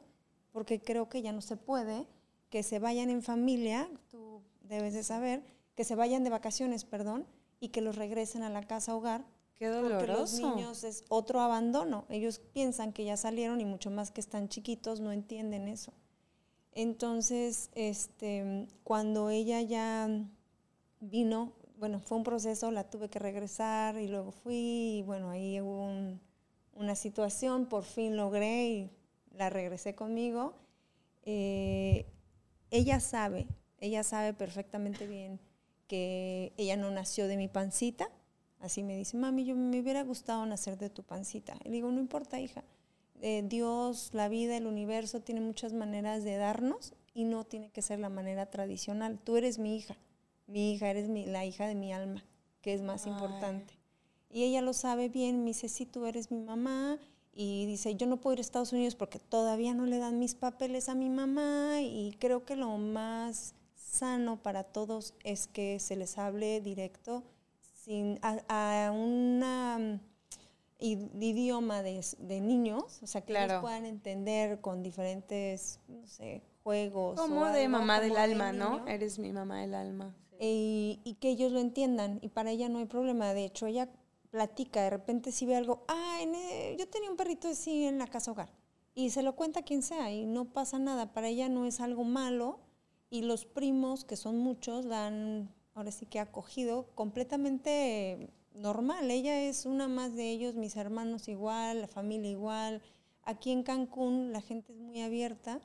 Speaker 4: porque creo que ya no se puede, que se vayan en familia, tú debes de saber, que se vayan de vacaciones, perdón, y que los regresen a la casa hogar.
Speaker 1: Qué doloroso.
Speaker 4: Porque los niños es otro abandono. Ellos piensan que ya salieron y mucho más que están chiquitos no entienden eso. Entonces, este, cuando ella ya vino, bueno, fue un proceso, la tuve que regresar y luego fui y bueno, ahí hubo una situación, por fin logré y la regresé conmigo. Eh, ella sabe, ella sabe perfectamente bien que ella no nació de mi pancita. Así me dice, mami, yo me hubiera gustado nacer de tu pancita. Y le digo, no importa, hija. Eh, Dios, la vida, el universo tiene muchas maneras de darnos y no tiene que ser la manera tradicional. Tú eres mi hija, mi hija, eres mi, la hija de mi alma, que es más importante. Y ella lo sabe bien, me dice, sí, tú eres mi mamá. Y dice, yo no puedo ir a Estados Unidos porque todavía no le dan mis papeles a mi mamá. Y creo que lo más sano para todos es que se les hable directo sin, a, un idioma de, niños, o sea, que ellos puedan entender con diferentes, no sé, juegos.
Speaker 1: Como de mamá del alma, ¿no? Eres mi mamá del alma.
Speaker 4: Y, y, que ellos lo entiendan, y para ella no hay problema. De hecho, ella platica, de repente si ve algo, ah, yo tenía un perrito así en la casa hogar, y se lo cuenta a quien sea, y no pasa nada. Para ella no es algo malo, y los primos, que son muchos, la han ahora sí que acogido completamente normal. Ella es una más de ellos, mis hermanos igual, la familia igual. Aquí en Cancún la gente es muy abierta.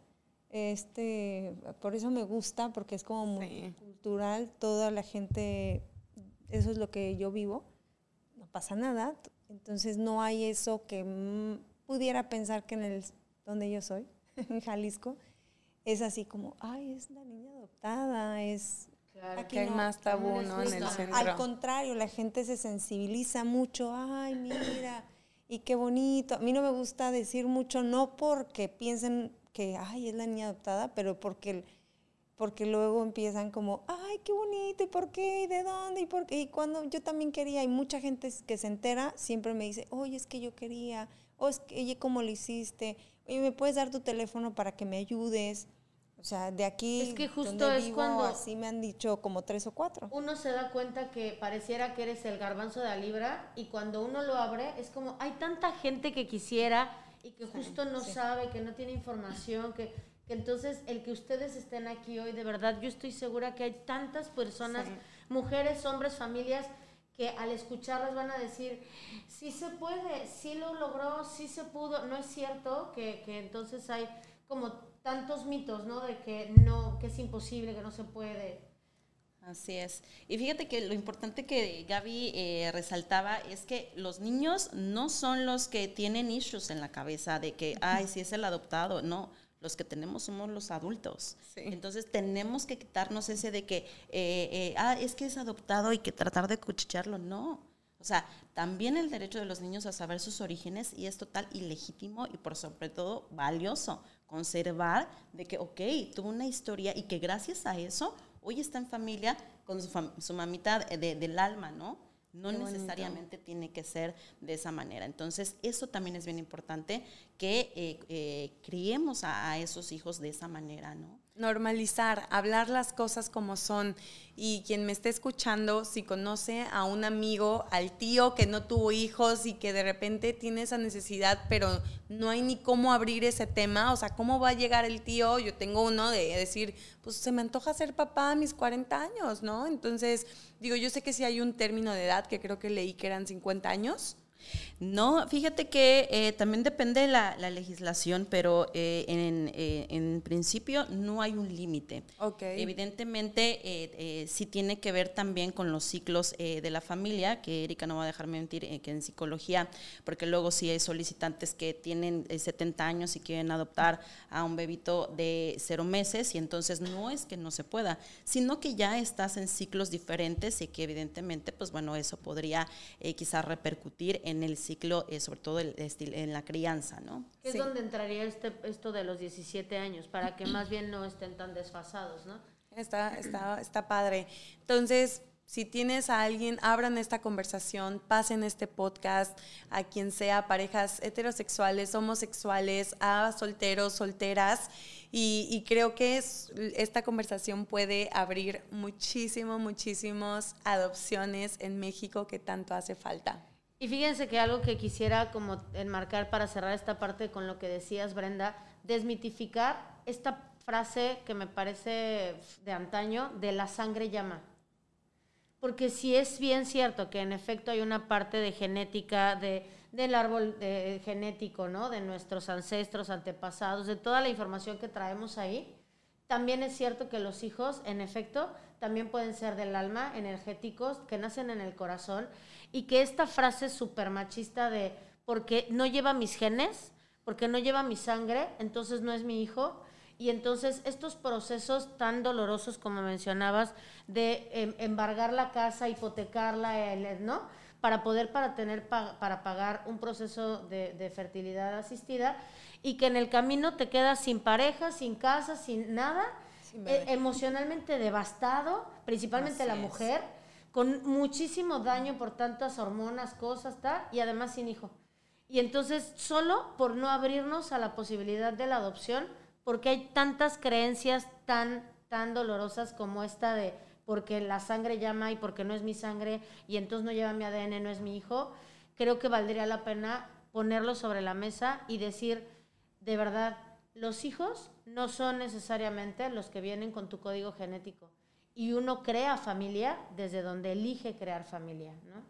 Speaker 4: Este, por eso me gusta, porque es como muy cultural, toda la gente, eso es lo que yo vivo, no pasa nada, entonces no hay eso que pudiera pensar que en el donde yo soy, en Jalisco, es así como, ay, es la niña adoptada, es...
Speaker 1: Claro, aquí hay más tabú, ¿no? En el centro.
Speaker 4: Al contrario, la gente se sensibiliza mucho, ay, mira, y qué bonito. A mí no me gusta decir mucho, no porque piensen que, ay, es la niña adoptada, pero porque, porque luego empiezan como, ay, qué bonito, ¿y por qué? ¿Y de dónde? ¿Y por qué? Y cuando yo también quería, hay mucha gente que se entera, siempre me dice, oye, es que yo quería, o es que, oye, ¿cómo lo hiciste? Oye, ¿me puedes dar tu teléfono para que me ayudes? O sea, de aquí
Speaker 2: es que justo es cuando
Speaker 4: así me han dicho como tres o cuatro.
Speaker 2: Uno se da cuenta que pareciera que eres el garbanzo de la libra y cuando uno lo abre es como hay tanta gente que quisiera y que justo no sabe, que no tiene información, que, que, entonces el que ustedes estén aquí hoy, de verdad, yo estoy segura que hay tantas personas, mujeres, hombres, familias, que al escucharlas van a decir, sí se puede, sí lo logró, sí se pudo. No es cierto que, que entonces hay como tantos mitos, ¿no? De que no, que es imposible, que no se puede.
Speaker 3: Así es. Y fíjate que lo importante que Gaby eh, resaltaba es que los niños no son los que tienen issues en la cabeza de que, ay, si es el adoptado. No, los que tenemos somos los adultos. Entonces tenemos que quitarnos ese de que, eh, eh, ah, es que es adoptado y que tratar de cuchillarlo. No. O sea, también el derecho de los niños a saber sus orígenes y es total ilegítimo y por sobre todo valioso conservar de que, ok, tuvo una historia y que gracias a eso hoy está en familia con su, mamita del alma, ¿no? No necesariamente tiene que ser de esa manera. Entonces, eso también es bien importante, que eh, eh, criemos a, esos hijos de esa manera, ¿no?
Speaker 1: Normalizar, hablar las cosas como son. Y quien me esté escuchando, si conoce a un amigo, al tío que no tuvo hijos y que de repente tiene esa necesidad, pero no hay ni cómo abrir ese tema, o sea, ¿cómo va a llegar el tío? Yo tengo uno de decir, pues se me antoja ser papá a mis 40 años, ¿no? Entonces, digo, yo sé que si hay un término de edad, que creo que leí que eran 50 años,
Speaker 3: no, fíjate que eh, también depende de la, legislación, pero eh, eh, en, principio no hay un límite.
Speaker 1: Okay.
Speaker 3: Evidentemente sí tiene que ver también con los ciclos de la familia, que Erika no va a dejarme mentir, que en psicología, porque luego sí hay solicitantes que tienen 70 años y quieren adoptar a un bebito de cero meses y entonces no es que no se pueda, sino que ya estás en ciclos diferentes y que evidentemente, pues bueno, eso podría quizás repercutir en el ciclo, eh, sobre todo el, en la crianza, ¿no?
Speaker 2: es donde entraría este, esto de los 17 años, para que más bien no estén tan desfasados, ¿no?
Speaker 1: Está, está, está padre. Entonces, si tienes a alguien, abran esta conversación, pasen este podcast a quien sea, parejas heterosexuales, homosexuales, a solteros, solteras. Y, y creo que es, esta conversación puede abrir muchísimo, muchísimos adopciones en México que tanto hace falta.
Speaker 2: Y fíjense que algo que quisiera como enmarcar para cerrar esta parte con lo que decías, Brenda, desmitificar esta frase que me parece de antaño, de la sangre llama. Porque si es bien cierto que en efecto hay una parte de genética, de, del árbol genético, ¿no? De nuestros ancestros, antepasados, de toda la información que traemos ahí, también es cierto que los hijos, en efecto, también pueden ser del alma, energéticos, que nacen en el corazón y que esta frase súper machista de porque no lleva mis genes, porque no lleva mi sangre, entonces no es mi hijo. Y entonces estos procesos tan dolorosos como mencionabas de em, embargar la casa, hipotecarla, ¿no? Para poder para tener para pagar un proceso de, fertilidad asistida y que en el camino te quedas sin pareja, sin casa, sin nada, e, emocionalmente devastado, principalmente la mujer con muchísimo daño por tantas hormonas, cosas, tal, y además sin hijo. Y entonces, solo por no abrirnos a la posibilidad de la adopción, porque hay tantas creencias tan, tan dolorosas como esta de porque la sangre llama y porque no es mi sangre y entonces no lleva mi ADN, no es mi hijo, creo que valdría la pena ponerlo sobre la mesa y decir, de verdad, los hijos no son necesariamente los que vienen con tu código genético y uno crea familia desde donde elige crear familia, ¿no?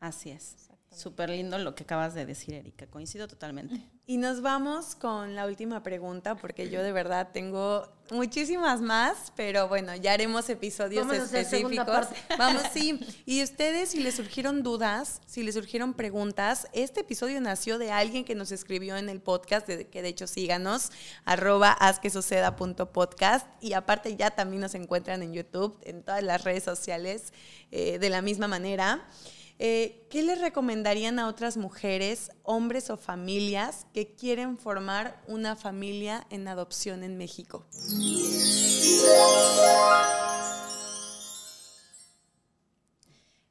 Speaker 3: Así es. Súper lindo lo que acabas de decir, Erika. Coincido totalmente.
Speaker 1: Y nos vamos con la última pregunta, porque yo de verdad tengo muchísimas más, pero bueno, ya haremos episodios específicos. Vamos, sí. Y ustedes, si les surgieron dudas, si les surgieron preguntas, este episodio nació de alguien que nos escribió en el podcast, de, que de hecho síganos, arroba y aparte ya también nos encuentran en YouTube, en todas las redes sociales, eh, de la misma manera. Eh, ¿Qué les recomendarían a otras mujeres, hombres o familias que quieren formar una familia en adopción en México?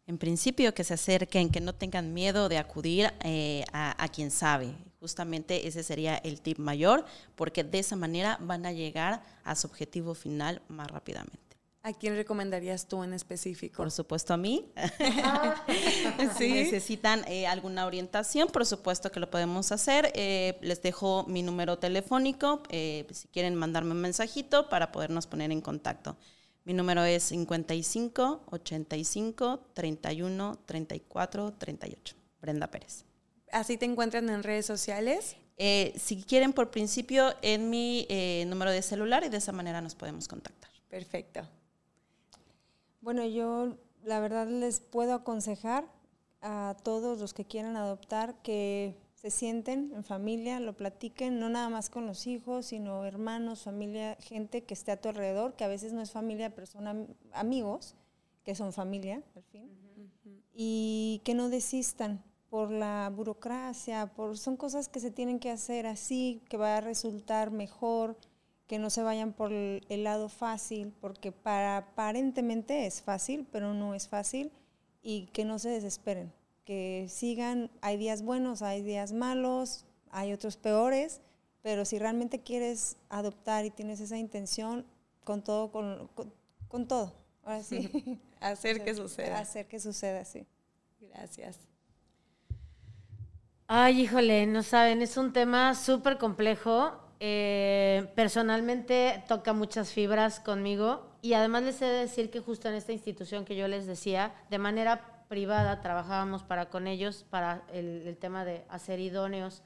Speaker 3: En principio, que se acerquen, que no tengan miedo de acudir eh, a, a quien sabe. Justamente ese sería el tip mayor, porque de esa manera van a llegar a su objetivo final más rápidamente.
Speaker 1: ¿A quién recomendarías tú en específico?
Speaker 3: Por supuesto a mí. Si necesitan eh, alguna orientación, por supuesto que lo podemos hacer. Eh, les dejo mi número telefónico, eh, si quieren mandarme un mensajito para podernos poner en contacto. Mi número es 55 85 31 34 38. Brenda Pérez.
Speaker 1: ¿Así te encuentran en redes sociales?
Speaker 3: si quieren, por principio, en mi número de celular y de esa manera nos podemos contactar.
Speaker 1: Perfecto.
Speaker 4: Bueno, yo la verdad les puedo aconsejar a todos los que quieran adoptar que se sienten en familia, lo platiquen, no nada más con los hijos, sino hermanos, familia, gente que esté a tu alrededor, que a veces no es familia, pero son amigos, que son familia, al fin, y que no desistan por la burocracia, por, son cosas que se tienen que hacer así, que va a resultar mejor, que no se vayan por el, lado fácil, porque para aparentemente es fácil, pero no es fácil, y que no se desesperen, que sigan, hay días buenos, hay días malos, hay otros peores, pero si realmente quieres adoptar y tienes esa intención, con todo, con, con, todo, ahora sí.
Speaker 1: hacer que suceda.
Speaker 4: Hacer que suceda, sí.
Speaker 1: Gracias.
Speaker 2: Ay, híjole, no saben, es un tema súper complejo eh, personalmente toca muchas fibras conmigo y además les he de decir que justo en esta institución que yo les decía, de manera privada trabajábamos para con ellos para el, tema de hacer idóneos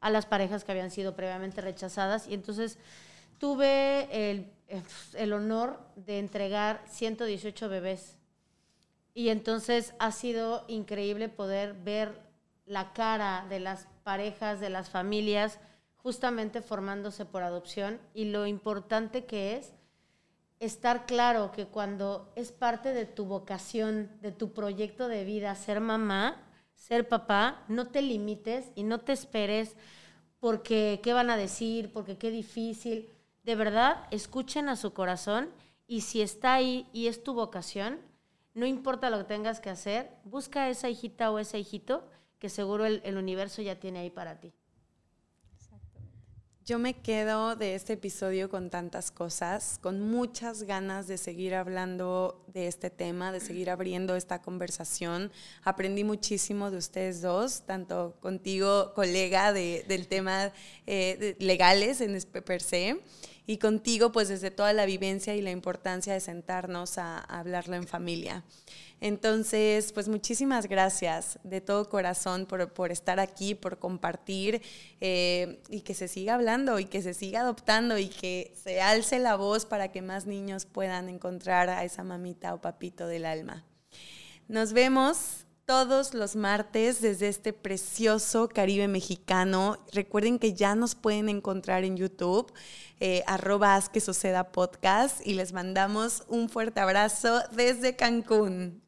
Speaker 2: a las parejas que habían sido previamente rechazadas. Y entonces tuve el, el honor de entregar 118 bebés. Y entonces ha sido increíble poder ver la cara de las parejas, de las familias, justamente formándose por adopción y lo importante que es estar claro que cuando es parte de tu vocación, de tu proyecto de vida, ser mamá, ser papá, no te limites y no te esperes porque qué van a decir, porque qué difícil. De verdad, escuchen a su corazón y si está ahí y es tu vocación, no importa lo que tengas que hacer, busca a esa hijita o ese hijito que seguro el, el universo ya tiene ahí para ti.
Speaker 1: Yo me quedo de este episodio con tantas cosas, con muchas ganas de seguir hablando de este tema, de seguir abriendo esta conversación. Aprendí muchísimo de ustedes dos, tanto contigo, colega del tema eh, legales en per se, y contigo, pues desde toda la vivencia y la importancia de sentarnos a hablarlo en familia. Entonces, pues muchísimas gracias de todo corazón por, estar aquí, por compartir eh, y que se siga hablando y que se siga adoptando y que se alce la voz para que más niños puedan encontrar a esa mamita o papito del alma. Nos vemos todos los martes desde este precioso Caribe mexicano. Recuerden que ya nos pueden encontrar en YouTube, eh, arroba que suceda podcast y les mandamos un fuerte abrazo desde Cancún.